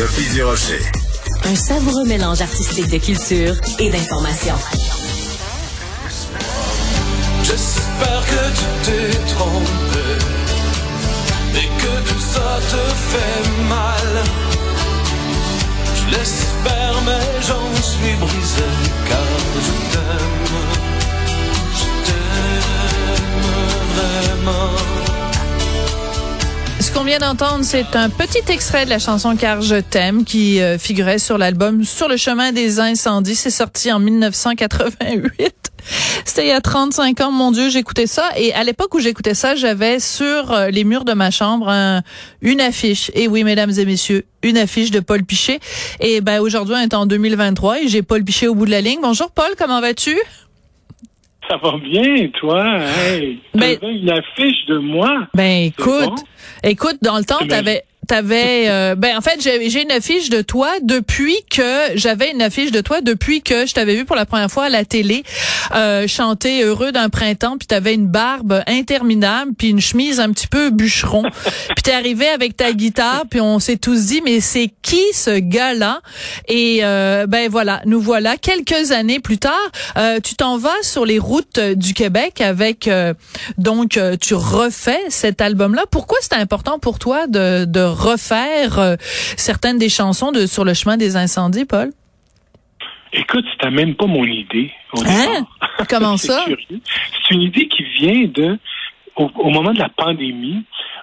Sophie Durocher. Un savoureux mélange artistique de culture et d'information. J'espère que tu t'es trompé et que tout ça te fait mal. Je l'espère, mais j'en suis brisé car je t'aime. Ce qu'on vient d'entendre, c'est un petit extrait de la chanson Car je t'aime qui euh, figurait sur l'album Sur le chemin des incendies. C'est sorti en 1988. C'était il y a 35 ans, mon Dieu, j'écoutais ça. Et à l'époque où j'écoutais ça, j'avais sur euh, les murs de ma chambre un- une affiche. Et oui, mesdames et messieurs, une affiche de Paul Pichet. Et ben aujourd'hui, on est en 2023 et j'ai Paul Pichet au bout de la ligne. Bonjour Paul, comment vas-tu? Ça va bien, toi? Hey, Ben- t'avais une affiche de moi. Ben écoute, bon? écoute, dans le temps, Ben- t'avais T'avais, euh, ben en fait, j'ai une affiche de toi depuis que j'avais une affiche de toi depuis que je t'avais vu pour la première fois à la télé euh, chanter heureux d'un printemps, puis t'avais une barbe interminable, puis une chemise un petit peu bûcheron, puis t'es arrivé avec ta guitare, puis on s'est tous dit mais c'est qui ce gars-là? Et euh, ben voilà, nous voilà quelques années plus tard. Euh, tu t'en vas sur les routes du Québec avec euh, donc euh, tu refais cet album-là. Pourquoi c'est important pour toi de, de refaire euh, certaines des chansons de Sur le chemin des incendies, Paul? Écoute, c'était même pas mon idée. Au Hein? départ. Comment ça? C'est une idée qui vient de, au, au moment de la pandémie,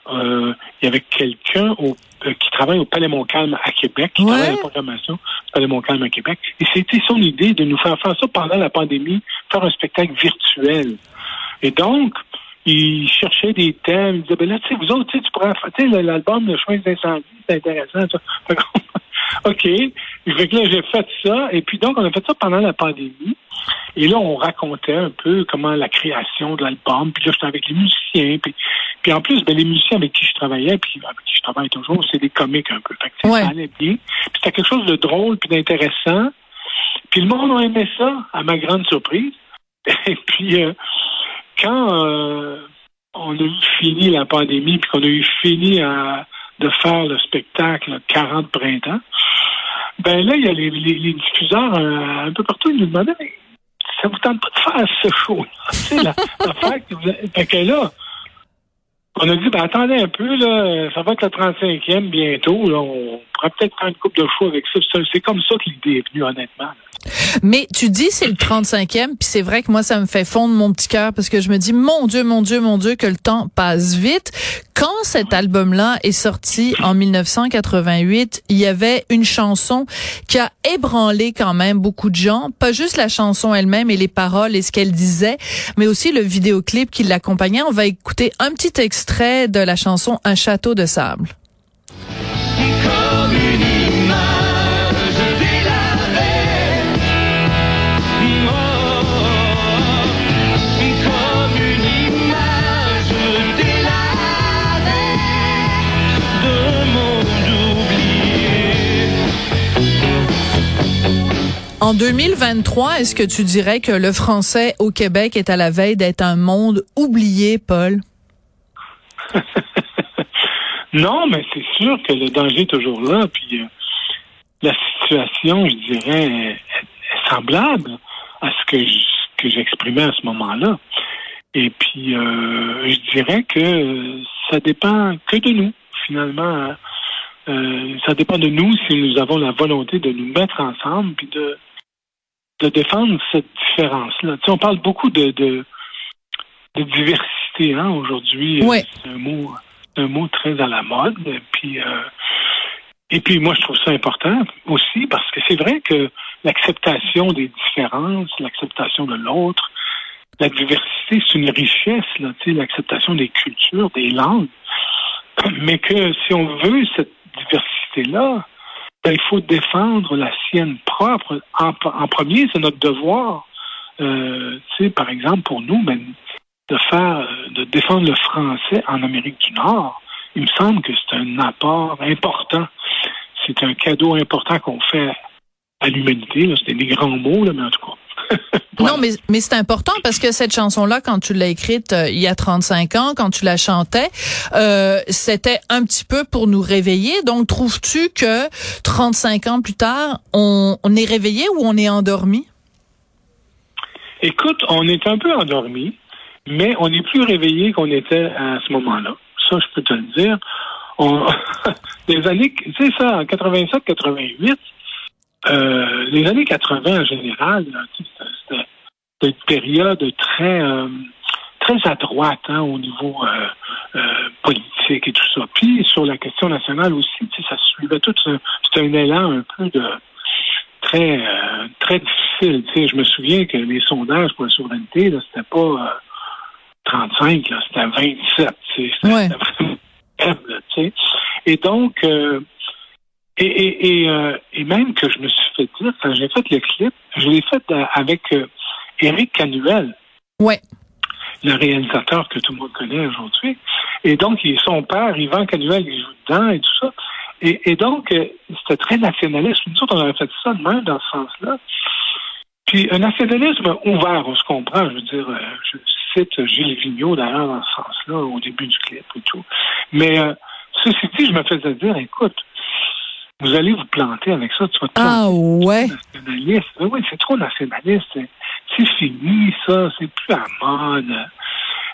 euh, il y avait quelqu'un au- euh, qui travaille au Palais Montcalm à Québec, qui Ouais. travaille à la programmation du Palais Montcalm à Québec. Et c'était son idée de nous faire faire ça pendant la pandémie, faire un spectacle virtuel. Et donc, il cherchait des thèmes. Il disait, ben là, tu sais, vous autres, tu pourrais faire, tu sais, l'album Le chemin des incendies, c'est intéressant, ça. OK. Fait que là, j'ai fait ça. Et puis, donc, on a fait ça pendant la pandémie. Et là, on racontait un peu comment la création de l'album. Puis là, j'étais avec les musiciens. Puis, puis en plus, ben, les musiciens avec qui je travaillais, puis avec qui je travaille toujours, c'est des comiques un peu. Fait que, tu sais, Ouais. ça allait bien. Puis c'était quelque chose de drôle puis d'intéressant. Puis le monde a aimé ça, à ma grande surprise. Et puis, euh, quand euh, on a eu fini la pandémie, puis qu'on a eu fini de faire le spectacle 40 printemps, ben là, il y a les, les- diffuseurs euh, un peu partout, ils nous demandaient, mais ça vous tente pas de faire ce show-là? Sais, la- Fait que là, on a dit, ben attendez un peu, là, ça va être le 35e bientôt, là, on pourrait peut-être faire une coupe de show avec ça. C'est- comme ça que l'idée est venue, honnêtement. Mais tu dis c'est le 35e, puis c'est vrai que moi ça me fait fondre mon petit cœur parce que je me dis mon Dieu, mon Dieu, mon Dieu que le temps passe vite. Quand cet album-là est sorti en 1988, il y avait une chanson qui a ébranlé quand même beaucoup de gens, pas juste la chanson elle-même et les paroles et ce qu'elle disait, mais aussi le vidéoclip qui l'accompagnait. On va écouter un petit de la chanson Un château de sable. En 2023, est-ce que tu dirais que le français au Québec est à la veille d'être un monde oublié, Paul? Non, mais c'est sûr que le danger est toujours là. Puis euh, la situation, je dirais, est, semblable à ce que que j'exprimais à ce moment-là. Et puis, euh, je dirais que ça dépend que de nous, finalement. hein. Euh, ça dépend de nous si nous avons la volonté de nous mettre ensemble puis de, défendre cette différence-là. On parle beaucoup de diversité hein, aujourd'hui. Ouais. C'est un mot un mot très à la mode. Et puis, euh, et puis moi, je trouve ça important aussi parce que c'est vrai que l'acceptation des différences, l'acceptation de l'autre, la diversité, c'est une richesse, là, l'acceptation des cultures, des langues. Mais que si on veut cette diversité-là, ben, il faut défendre la sienne propre. En, en premier, c'est notre devoir. Euh, par exemple, pour nous, ben, de faire, de défendre le français en Amérique du Nord, il me semble que c'est un apport important. C'est un cadeau important qu'on fait à l'humanité. C'est des grands mots, là, mais en tout cas. Non, mais, mais c'est important parce que cette chanson-là, quand tu l'as écrite euh, il y a 35 ans, quand tu la chantais, euh, c'était un petit peu pour nous réveiller. Donc, trouves-tu que 35 ans plus tard, on, on est réveillé ou on est endormi? Écoute, on est un peu endormi, mais on est plus réveillé qu'on était à ce moment-là. Ça, je peux te le dire. Les années, sais ça, en 87-88, euh, les années 80 en général, c'était une période très euh, très à droite hein, au niveau euh, politique et tout ça. Puis sur la question nationale aussi, ça suivait tout. C'était un élan un peu de très très difficile. Je me souviens que les sondages pour la souveraineté, c'était pas 35, là, c'était 27. Tu sais, c'était Ouais. faible, tu sais. Et donc, euh, et, et, et, euh, et même que je me suis fait dire, quand j'ai fait le clip, je l'ai fait euh, avec euh, Éric Canuel, Ouais. le réalisateur que tout le monde connaît aujourd'hui. Et donc, il, son père, Yvan Canuel, il joue dedans et tout ça. Et, donc, c'était très nationaliste. Nous autres, on aurait fait ça de même dans ce sens-là. Puis, un nationalisme ouvert, on se comprend. Je veux dire, cite Gilles Vigneault, d'ailleurs, dans ce sens-là, au début du clip et tout. Mais, euh, ceci dit, je me faisais dire, écoute, vous allez vous planter avec ça, tu vas te planter Ah ouais. nationaliste. Oui, oui, c'est trop nationaliste. C'est- C'est fini, ça. C'est plus à mode.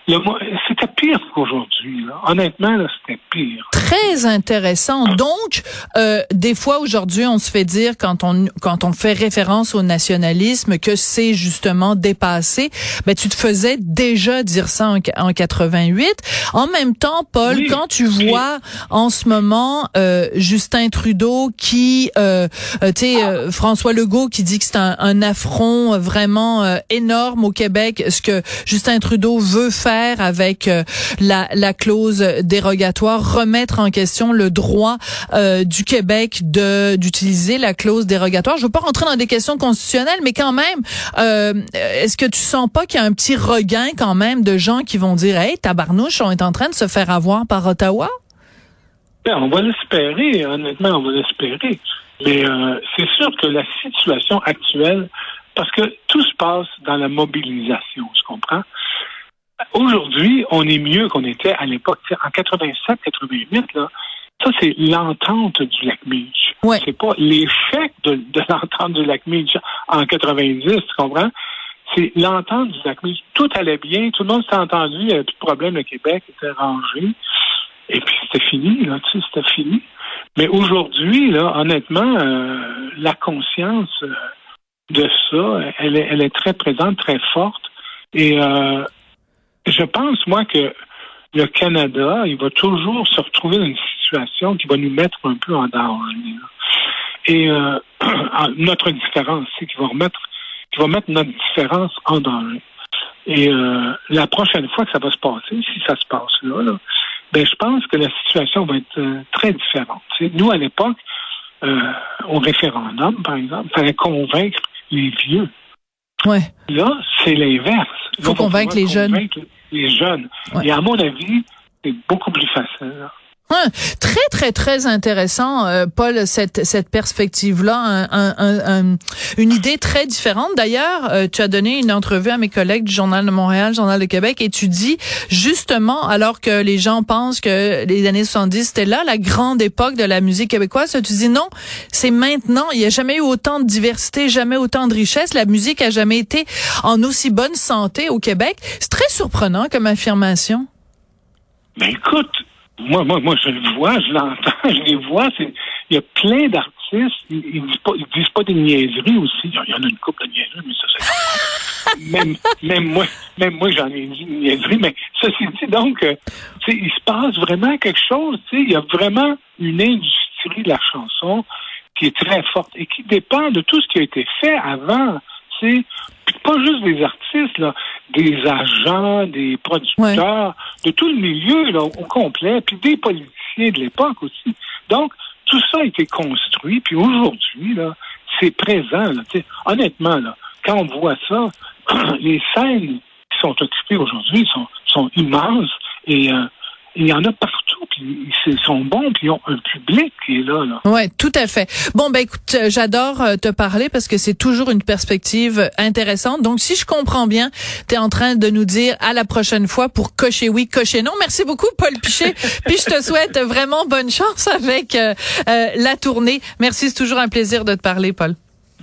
C'était pire qu'aujourd'hui. là. Honnêtement, là, c'était pire. Très intéressant. Donc, euh, des fois aujourd'hui, on se fait dire quand on quand on fait référence au nationalisme que c'est justement dépassé. Ben, tu te faisais déjà dire ça en, en 88. En même temps, Paul, Oui, quand tu oui. vois en ce moment euh, Justin Trudeau qui, euh, euh, tu sais, euh, François Legault qui dit que c'est un, un affront vraiment euh, énorme au Québec, ce que Justin Trudeau veut faire avec euh, la, la clause dérogatoire, remettre en question le droit euh, du Québec de d'utiliser la clause dérogatoire. Je veux pas rentrer dans des questions constitutionnelles, mais quand même, euh, est-ce que tu sens pas qu'il y a un petit regain quand même de gens qui vont dire, hey, tabarnouche, on est en train de se faire avoir par Ottawa? Ben, on va l'espérer, honnêtement, on va l'espérer. Mais c'est sûr que la situation actuelle, parce que tout se passe dans la mobilisation, tu comprends? Aujourd'hui, on est mieux qu'on était à l'époque. En 87, 88, là, ça, c'est l'entente du lac. Ouais. C'est pas l'échec de, de l'entente du lac Meach en 90, tu comprends? C'est l'entente du lac Meach. Tout allait bien, tout le monde s'est entendu, il n'y avait plus de problème, le Québec était rangé. Et puis c'était fini, là, tu sais, c'était fini. Mais aujourd'hui, là, honnêtement, euh, la conscience euh, de ça, elle est, elle est très présente, très forte. Et euh, je pense, moi, que le Canada, il va toujours se retrouver dans une situation qui va nous mettre un peu en danger. Et euh, notre différence, c'est qu'il va remettre, qui va mettre notre différence en danger. Et euh, la prochaine fois que ça va se passer, si ça se passe là, là ben je pense que la situation va être euh, très différente. Nous, à l'époque, au référendum, par exemple, il fallait convaincre les vieux. Ouais. Là, c'est l'inverse. Faut on va convaincre les jeunes. convaincre Les jeunes. Ouais. Et à mon avis, c'est beaucoup plus facile. Très très très intéressant, euh, Paul, cette cette perspective-là, un- un- un- une idée très différente. D'ailleurs, euh, tu as donné une entrevue à mes collègues du Journal de Montréal, Journal de Québec, et tu dis justement, alors que les gens pensent que les années 70 c'était là la grande époque de la musique québécoise, tu dis non, c'est maintenant. Il n'y a jamais eu autant de diversité, jamais autant de richesse. La musique a jamais été en aussi bonne santé au Québec. C'est très surprenant comme affirmation. Ben écoute, moi, moi, moi, je le vois, je l'entends, je les vois. Il y a plein d'artistes, ils, ils disent pas, des niaiseries aussi. Il y en- a une couple de niaiseries, mais ça, c'est même, même moi, même moi, j'en ai dit une niaiserie. Mais ceci dit, donc, euh, il se passe vraiment quelque chose. Il y a vraiment une industrie de la chanson qui est très forte et qui dépend de tout ce qui a été fait avant. Pas juste des artistes, là, des agents, des producteurs, de tout le milieu là, au complet, puis des politiciens de l'époque aussi. Donc, tout ça a été construit, puis aujourd'hui, là, c'est présent. Là, Tu sais, honnêtement, là, quand on voit ça, les scènes qui sont occupées aujourd'hui sont, sont immenses et, euh, il y en a partout. Puis ils sont bons, puis ils ont un public qui est là. là. Ouais, tout à fait. Bon, ben écoute, euh, j'adore euh, te parler parce que c'est toujours une perspective intéressante. Donc, si je comprends bien, tu es en train de nous dire à la prochaine fois pour cocher oui, cocher non. Merci beaucoup, Paul Pichet. Puis je te souhaite vraiment bonne chance avec euh, euh, la tournée. Merci, c'est toujours un plaisir de te parler, Paul.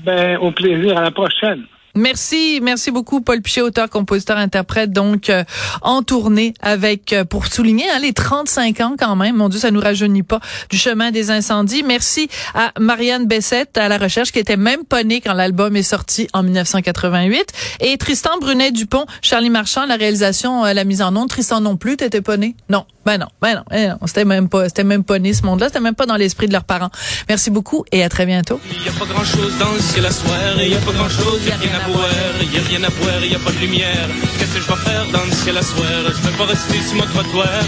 Ben, au plaisir. À la prochaine. Merci, merci beaucoup Paul Pichet, auteur, compositeur, interprète, donc euh, en tournée avec euh, pour souligner hein, les 35 ans quand même. Mon Dieu, ça nous rajeunit pas du chemin des incendies. Merci à Marianne Bessette à la recherche qui était même pas née quand l'album est sorti en 1988 et Tristan Brunet Dupont, Charlie Marchand, la réalisation, euh, la mise en onde. Tristan non plus, t'étais pas né? Non, ben non, ben non, ben non. C'était même pas, c'était même pas né ce monde-là, c'était même pas dans l'esprit de leurs parents. Merci beaucoup et à très bientôt. Il y a rien à boire, y a pas de lumière. Qu'est-ce que je vais faire dans le ciel à soir? Je vais pas rester sur mon trottoir,